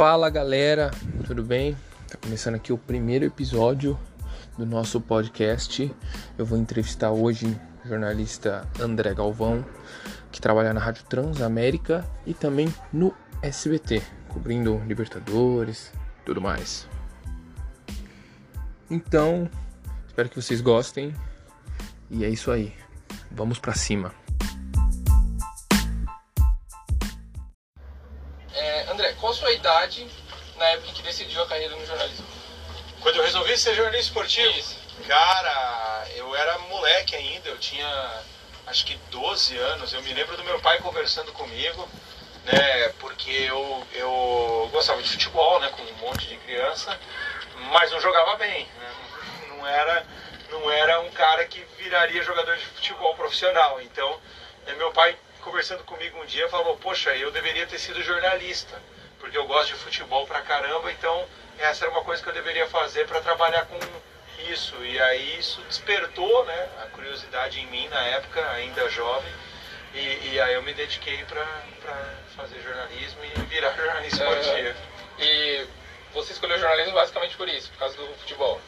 Fala galera, tudo bem? Tá começando aqui o primeiro episódio do nosso podcast. Eu vou entrevistar hoje o jornalista André Galvão, que trabalha na Rádio Transamérica e também no SBT, cobrindo Libertadores, tudo mais. Então, espero que vocês gostem. E é isso aí. Vamos para cima. Qual a sua idade na época que decidiu a carreira no jornalismo? Quando eu resolvi ser jornalista esportivo? Isso. Cara, eu era moleque ainda, eu tinha acho que 12 anos. Eu me lembro do meu pai conversando comigo, né? Porque eu, eu gostava de futebol, né? Com um monte de criança, mas não jogava bem. Né? Não era, não era um cara que viraria jogador de futebol profissional. Então, né, meu pai conversando comigo um dia falou: Poxa, eu deveria ter sido jornalista, porque eu gosto de futebol pra caramba. Então, essa era uma coisa que eu deveria fazer para trabalhar com isso. E aí isso despertou né, a curiosidade em mim na época, ainda jovem. E, e aí eu me dediquei para fazer jornalismo e virar jornalista esportivo. E você escolheu jornalismo basicamente por isso, por causa do futebol?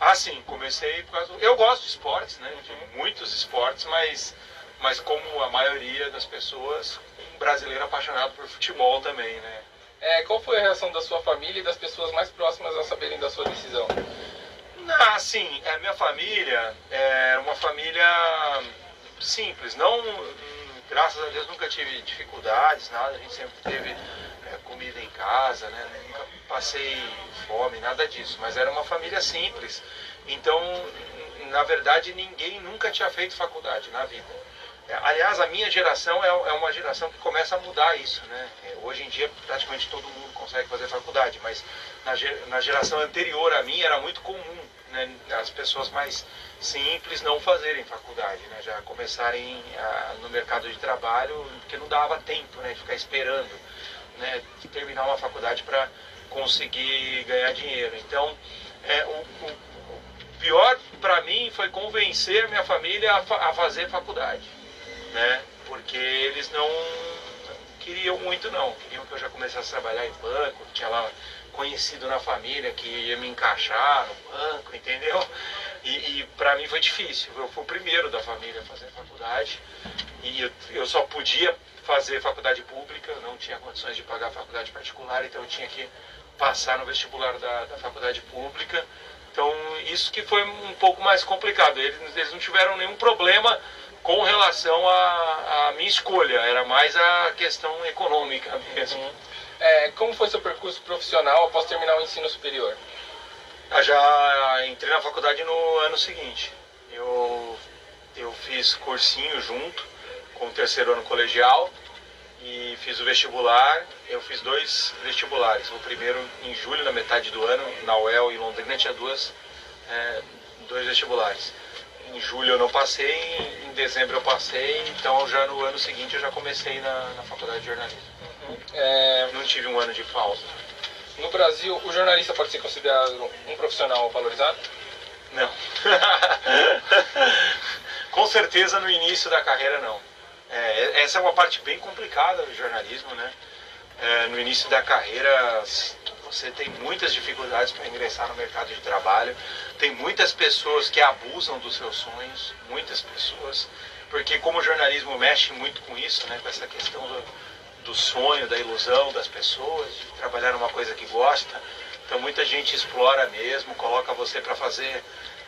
Ah, sim, comecei por causa do... Eu gosto de esportes, né? De muitos esportes, mas, mas como a maioria das pessoas, um brasileiro apaixonado por futebol também, né? É, qual foi a reação da sua família e das pessoas mais próximas a saberem da sua decisão? Ah, sim, a minha família é uma família simples, não, graças a Deus nunca tive dificuldades, nada, a gente sempre teve é, comida em casa, né? Nunca passei fome, nada disso, mas era uma família simples. Então, na verdade, ninguém nunca tinha feito faculdade na vida. Aliás, a minha geração é, é uma geração que começa a mudar isso, né? É, hoje em dia, praticamente todo mundo consegue fazer faculdade, mas na, geração anterior a mim era muito comum né, as pessoas mais simples não fazerem faculdade, né, já começarem a, no mercado de trabalho, porque não dava tempo né, de ficar esperando né, terminar uma faculdade para conseguir ganhar dinheiro. Então, é, o, o, o pior para mim foi convencer minha família a, a fazer faculdade, né, porque eles não queriam muito não, queriam que eu já começasse a trabalhar em banco, tinha lá conhecido na família que ia me encaixar no banco, entendeu? E, e para mim foi difícil. Eu fui o primeiro da família a fazer faculdade e eu, eu só podia fazer faculdade pública, não tinha condições de pagar faculdade particular, então eu tinha que passar no vestibular da, da faculdade pública. Então isso que foi um pouco mais complicado. Eles, eles não tiveram nenhum problema com relação à, minha escolha, era mais a questão econômica mesmo. Uhum. É, como foi seu percurso profissional após terminar o ensino superior? Eu já entrei na faculdade no ano seguinte. Eu, eu fiz cursinho junto com o terceiro ano colegial e fiz o vestibular. Eu fiz dois vestibulares. O primeiro em julho, na metade do ano, na UEL e Londrina tinha duas, é, dois vestibulares. Em julho eu não passei, em dezembro eu passei, então já no ano seguinte eu já comecei na, na faculdade de jornalismo. É, não tive um ano de pausa. No Brasil, o jornalista pode ser considerado um profissional valorizado? Não. Com certeza no início da carreira não. É, essa é uma parte bem complicada do jornalismo, né? É, no início da carreira você tem muitas dificuldades para ingressar no mercado de trabalho, tem muitas pessoas que abusam dos seus sonhos, muitas pessoas, porque como o jornalismo mexe muito com isso, né, com essa questão do, do sonho, da ilusão das pessoas, de trabalhar numa coisa que gosta. Então muita gente explora mesmo, coloca você para fazer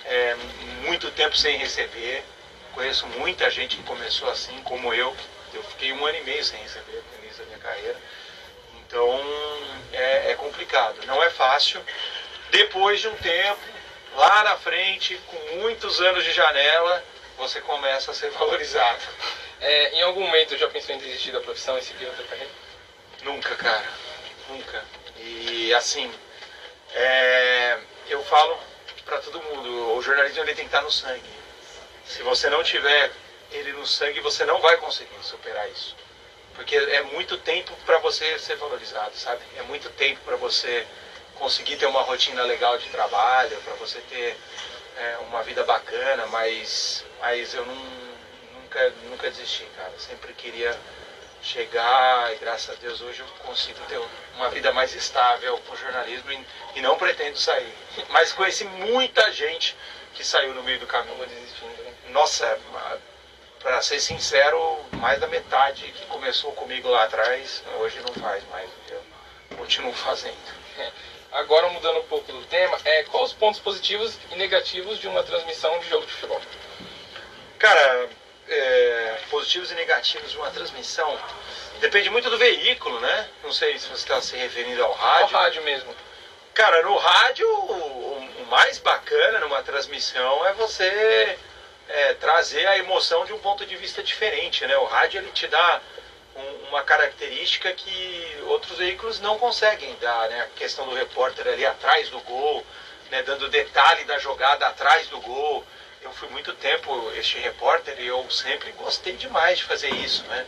é, muito tempo sem receber. Conheço muita gente que começou assim, como eu. Eu fiquei um ano e meio sem receber no início da minha carreira. Então é, é complicado, não é fácil. Depois de um tempo, lá na frente, com muitos anos de janela, você começa a ser valorizado. É, em algum momento já pensou em desistir da profissão e seguir outra carreira? Nunca, cara. Nunca. E assim, é, eu falo para todo mundo, o jornalismo ele tem que estar no sangue. Se você não tiver ele no sangue, você não vai conseguir superar isso. Porque é muito tempo para você ser valorizado, sabe? É muito tempo para você conseguir ter uma rotina legal de trabalho, para você ter é, uma vida bacana, mas, mas eu não, nunca, nunca desisti, cara. Sempre queria chegar e graças a Deus hoje eu consigo ter uma vida mais estável com jornalismo e, e não pretendo sair. Mas conheci muita gente que saiu no meio do caminho? Nossa, para ser sincero, mais da metade que começou comigo lá atrás, hoje não faz mais. Eu continuo fazendo. Agora mudando um pouco do tema, é, quais os pontos positivos e negativos de uma transmissão de jogo de futebol? Cara, é, positivos e negativos de uma transmissão depende muito do veículo, né? Não sei se você está se referindo ao rádio. Ao rádio mesmo. Cara, no rádio, o, mais bacana numa transmissão é você é, trazer a emoção de um ponto de vista diferente, né? O rádio ele te dá um, uma característica que outros veículos não conseguem dar, né? A questão do repórter ali atrás do gol, né? dando detalhe da jogada atrás do gol eu fui muito tempo este repórter e eu sempre gostei demais de fazer isso, né?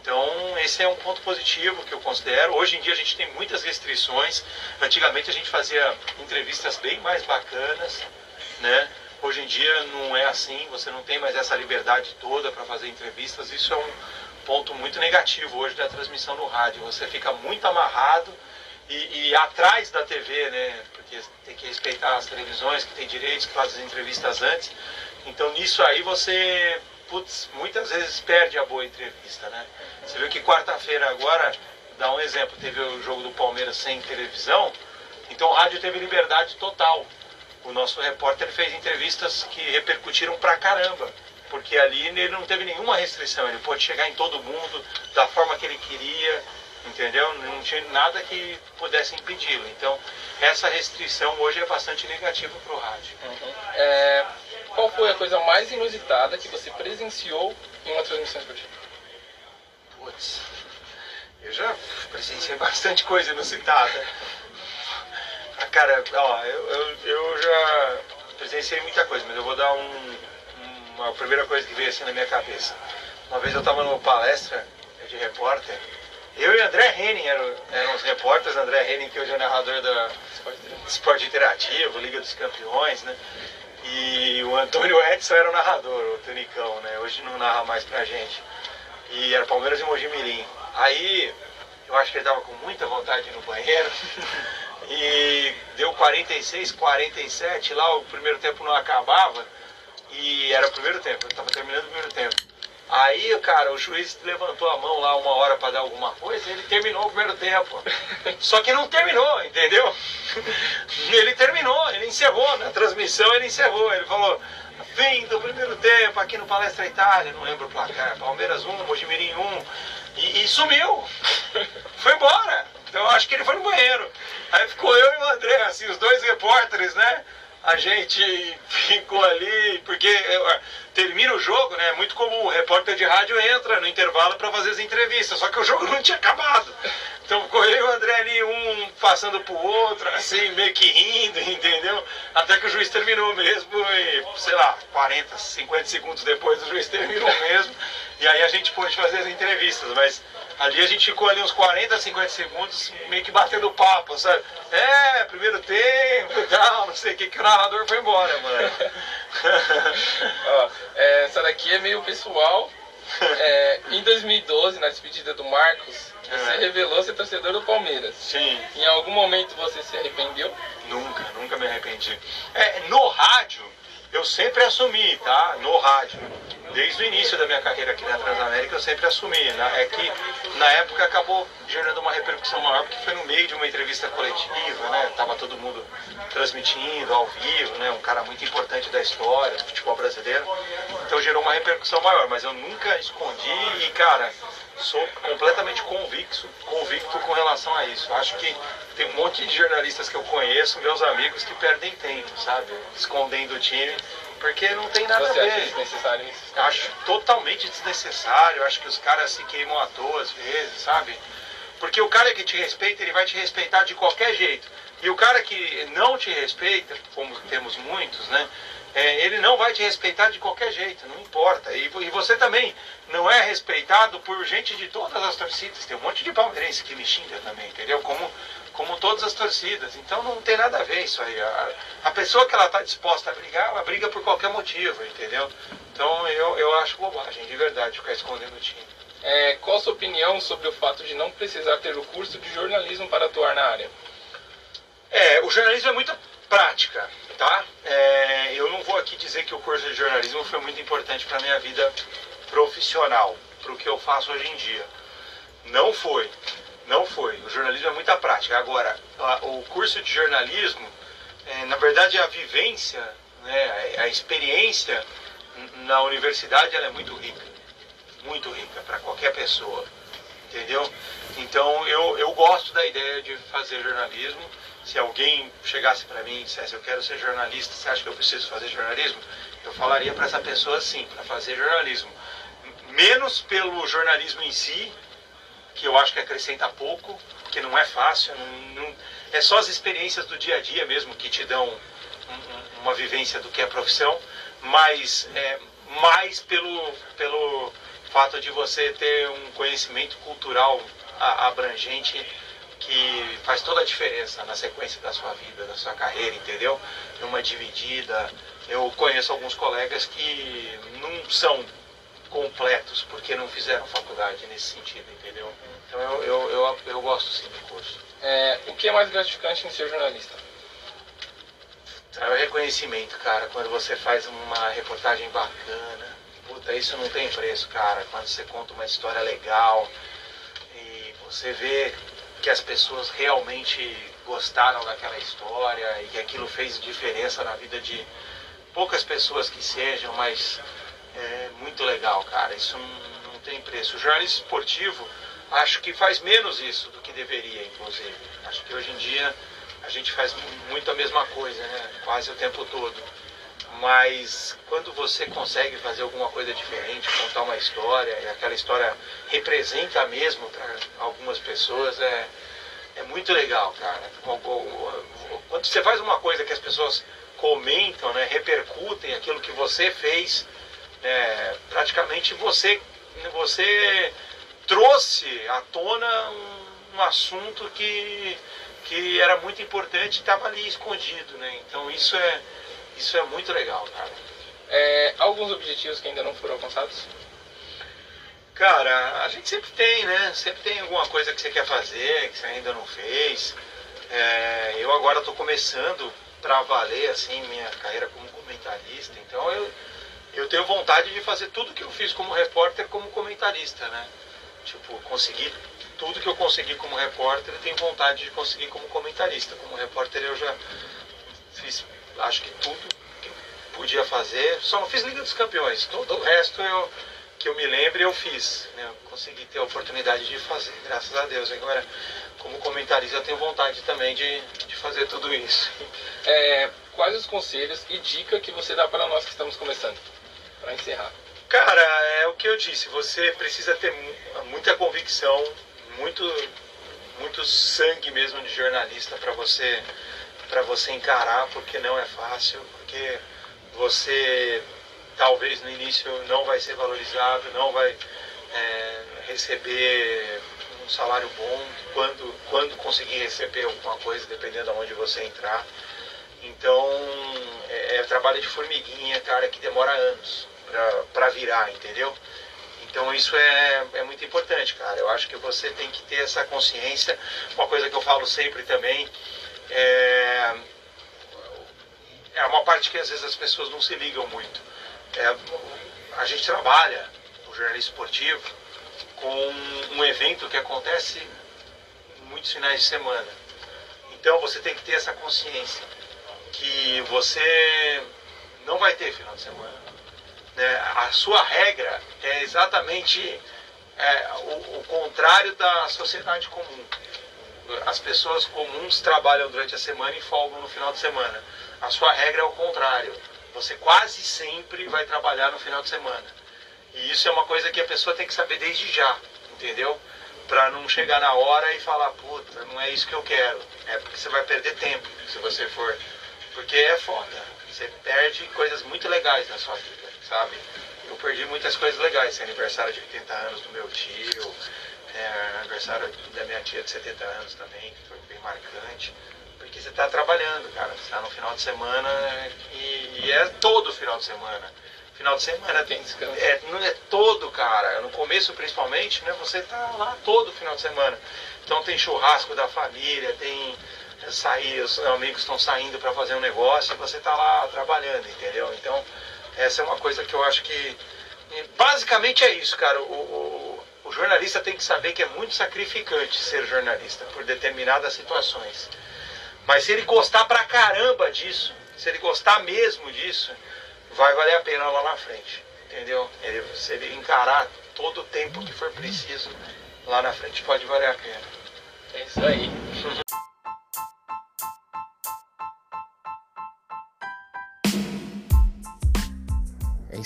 Então, esse é um ponto positivo que eu considero. Hoje em dia a gente tem muitas restrições. Antigamente a gente fazia entrevistas bem mais bacanas, né? Hoje em dia não é assim, você não tem mais essa liberdade toda para fazer entrevistas. Isso é um ponto muito negativo hoje da transmissão no rádio. Você fica muito amarrado e, e, atrás da TV, né? Porque tem que respeitar as televisões que tem direitos, que fazem entrevistas antes. Então nisso aí você, putz, muitas vezes perde a boa entrevista, né? Você viu que quarta-feira agora, dá um exemplo, teve o jogo do Palmeiras sem televisão, então o rádio teve liberdade total. O nosso repórter fez entrevistas que repercutiram pra caramba porque ali ele não teve nenhuma restrição, ele pôde chegar em todo mundo da forma que ele queria, entendeu? Não tinha nada que pudesse impedi-lo. Então, essa restrição hoje é bastante negativa para o rádio. Uhum. É, qual foi a coisa mais inusitada que você presenciou em uma transmissão esportiva? Putz, eu já presenciei bastante coisa inusitada. Cara, ó, eu, eu, eu já presenciei muita coisa, mas eu vou dar um, uma primeira coisa que veio assim na minha cabeça. Uma vez eu estava numa palestra de repórter eu e André Henning eram, eram os repórteres, André Henning, que hoje é o narrador da Esporte Interativo, Liga dos Campeões, né? E o Antônio Edson era o narrador, o Tunicão, né? Hoje não narra mais pra gente. E era Palmeiras e Mogi Mirim. Aí, eu acho que ele tava com muita vontade no banheiro. e deu 46, 47, lá o primeiro tempo não acabava. E era o primeiro tempo, eu tava terminando o primeiro tempo. Aí, cara, o juiz levantou a mão lá uma hora para dar alguma coisa e ele terminou o primeiro tempo. Só que não terminou, entendeu? Ele terminou, ele encerrou na transmissão, ele encerrou. Ele falou: fim do primeiro tempo aqui no Palestra Itália, não lembro o placar, Palmeiras 1, Mojimirim 1, e, e sumiu. Foi embora. Então acho que ele foi no banheiro. Aí ficou eu e o André, assim, os dois repórteres, né? a gente ficou ali, porque eh, termina o jogo, né? Muito comum, o repórter de rádio entra no intervalo para fazer as entrevistas, só que o jogo não tinha acabado. Então ficou eu e o André ali, um passando pro outro, assim, meio que rindo, entendeu? Até que o juiz terminou mesmo e, sei lá, 40, 50 segundos depois o juiz terminou mesmo. E aí a gente pôde fazer as entrevistas, mas Ali a gente ficou ali uns 40, 50 segundos meio que batendo papo, sabe? É, primeiro tempo e tal, não sei o que, que o narrador foi embora, mano. Ó, é, essa daqui é meio pessoal. É, em 2012, na despedida do Marcos, você é. revelou ser torcedor do Palmeiras. Sim. Em algum momento você se arrependeu? Nunca, nunca me arrependi. É, no rádio, eu sempre assumi, tá? No rádio desde o início da minha carreira aqui na Transamérica eu sempre assumi. Né? É que na época acabou gerando uma repercussão maior porque foi no meio de uma entrevista coletiva, né? Tava todo mundo transmitindo ao vivo, né? Um cara muito importante da história do futebol brasileiro. Então gerou uma repercussão maior, mas eu nunca escondi e, cara, sou completamente convicto, convicto com relação a isso. Acho que tem um monte de jornalistas que eu conheço, meus amigos, que perdem tempo, sabe? Escondendo o time porque não tem nada Você a ver. Acha desnecessário isso? Acho totalmente desnecessário. Acho que os caras se queimam à toa às vezes, sabe? Porque o cara que te respeita, ele vai te respeitar de qualquer jeito. E o cara que não te respeita, como temos muitos, né? É, ele não vai te respeitar de qualquer jeito, não importa. E, e, você também não é respeitado por gente de todas as torcidas. Tem um monte de palmeirense que me xinga também, entendeu? Como como todas as torcidas. Então não tem nada a ver isso aí. A, a pessoa que ela está disposta a brigar, ela briga por qualquer motivo, entendeu? Então eu, eu acho bobagem, de verdade, ficar escondendo o time. É, qual a sua opinião sobre o fato de não precisar ter o curso de jornalismo para atuar na área? É, o jornalismo é muita prática, tá? É, eu não vou aqui dizer que o curso de jornalismo foi muito importante para minha vida profissional, para o que eu faço hoje em dia. Não foi, não foi. O jornalismo é muita prática. Agora, a, o curso de jornalismo, é, na verdade, a vivência, né, a, a experiência na universidade, ela é muito rica, muito rica para qualquer pessoa, entendeu? Então, eu, eu gosto da ideia de fazer jornalismo se alguém chegasse para mim e dissesse eu quero ser jornalista, você acha que eu preciso fazer jornalismo? Eu falaria para essa pessoa sim, para fazer jornalismo. Menos pelo jornalismo em si, que eu acho que acrescenta pouco, porque não é fácil, não, não, é só as experiências do dia a dia mesmo que te dão um, uma vivência do que é profissão, mas é, mais pelo, pelo fato de você ter um conhecimento cultural abrangente que faz toda a diferença na sequência da sua vida, da sua carreira, entendeu? Numa dividida. Eu conheço alguns colegas que não são completos porque não fizeram faculdade nesse sentido, entendeu? Então eu, eu, eu, eu gosto sim do curso. É, o que é mais gratificante em ser jornalista? É o reconhecimento, cara. Quando você faz uma reportagem bacana, puta, isso não tem preço, cara. Quando você conta uma história legal e você vê que as pessoas realmente gostaram daquela história e que aquilo fez diferença na vida de poucas pessoas que sejam, mas é muito legal, cara. Isso não, tem preço. O jornalismo esportivo acho que faz menos isso do que deveria, inclusive. Acho que hoje em dia a gente faz muito a mesma coisa, né? Quase o tempo todo. Mas quando você consegue fazer alguma coisa diferente, contar uma história, e aquela história representa mesmo para algumas pessoas, é, é muito legal, cara. Quando você faz uma coisa que as pessoas comentam, né, repercutem aquilo que você fez, é, praticamente você, você trouxe à tona um, um assunto que, que era muito importante e estava ali escondido. Né? Então isso é, isso é muito legal, cara. É, alguns objetivos que ainda não foram alcançados? Cara, a gente sempre tem, né? Sempre tem alguma coisa que você quer fazer, que você ainda não fez. É, eu agora estou começando para valer assim minha carreira como comentarista, então eu, eu tenho vontade de fazer tudo que eu fiz como repórter como comentarista, né? Tipo, conseguir tudo que eu consegui como repórter, eu tenho vontade de conseguir como comentarista. Como repórter eu já fiz, acho que tudo que podia fazer, só não fiz Liga dos Campeões. Todo o resto eu que eu me lembre, eu fiz. Né? Eu consegui ter a oportunidade de fazer, graças a Deus. Agora, como comentarista, eu tenho vontade também de, de fazer tudo isso. É, quais os conselhos e dica que você dá para nós que estamos começando? Para encerrar. Cara, é o que eu disse. Você precisa ter muita convicção, muito, muito sangue mesmo de jornalista para você, para você encarar, porque não é fácil, porque você talvez no início não vai ser valorizado, não vai é, receber um salário bom quando, quando conseguir receber alguma coisa, dependendo de onde você entrar. Então é, é trabalho de formiguinha, cara, que demora anos para virar, entendeu? Então isso é, é muito importante, cara. Eu acho que você tem que ter essa consciência. Uma coisa que eu falo sempre também é, é uma parte que às vezes as pessoas não se ligam muito é, a gente trabalha o jornalismo esportivo com um evento que acontece muitos finais de semana. Então você tem que ter essa consciência que você não vai ter final de semana. Né? A sua regra é exatamente é, o, o contrário da sociedade comum. As pessoas comuns trabalham durante a semana e folgam no final de semana. A sua regra é o contrário você quase sempre vai trabalhar no final de semana. E isso é uma coisa que a pessoa tem que saber desde já, entendeu? Para não chegar na hora e falar, puta, não é isso que eu quero. É porque você vai perder tempo se você for. Porque é foda. Você perde coisas muito legais na sua vida, sabe? Eu perdi muitas coisas legais. Aniversário de 80 anos do meu tio, é, aniversário da minha tia de 70 anos também, que foi bem marcante porque você está trabalhando, cara. Você está no final de semana e, e, é todo final de semana. Final de semana tem descanso. É, não é todo, cara. No começo, principalmente, né? Você tá lá todo final de semana. Então tem churrasco da família, tem sair, os amigos estão saindo para fazer um negócio e você tá lá trabalhando, entendeu? Então essa é uma coisa que eu acho que basicamente é isso, cara. O, o, o jornalista tem que saber que é muito sacrificante ser jornalista por determinadas situações. Mas se ele gostar pra caramba disso, se ele gostar mesmo disso, vai valer a pena lá na frente. Entendeu? Ele, se ele encarar todo o tempo que for preciso lá na frente, pode valer a pena. É isso aí.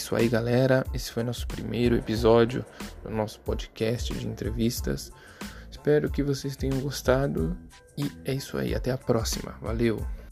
isso aí, galera. Esse foi nosso primeiro episódio do nosso podcast de entrevistas. Espero que vocês tenham gostado e é isso aí. Até a próxima. Valeu!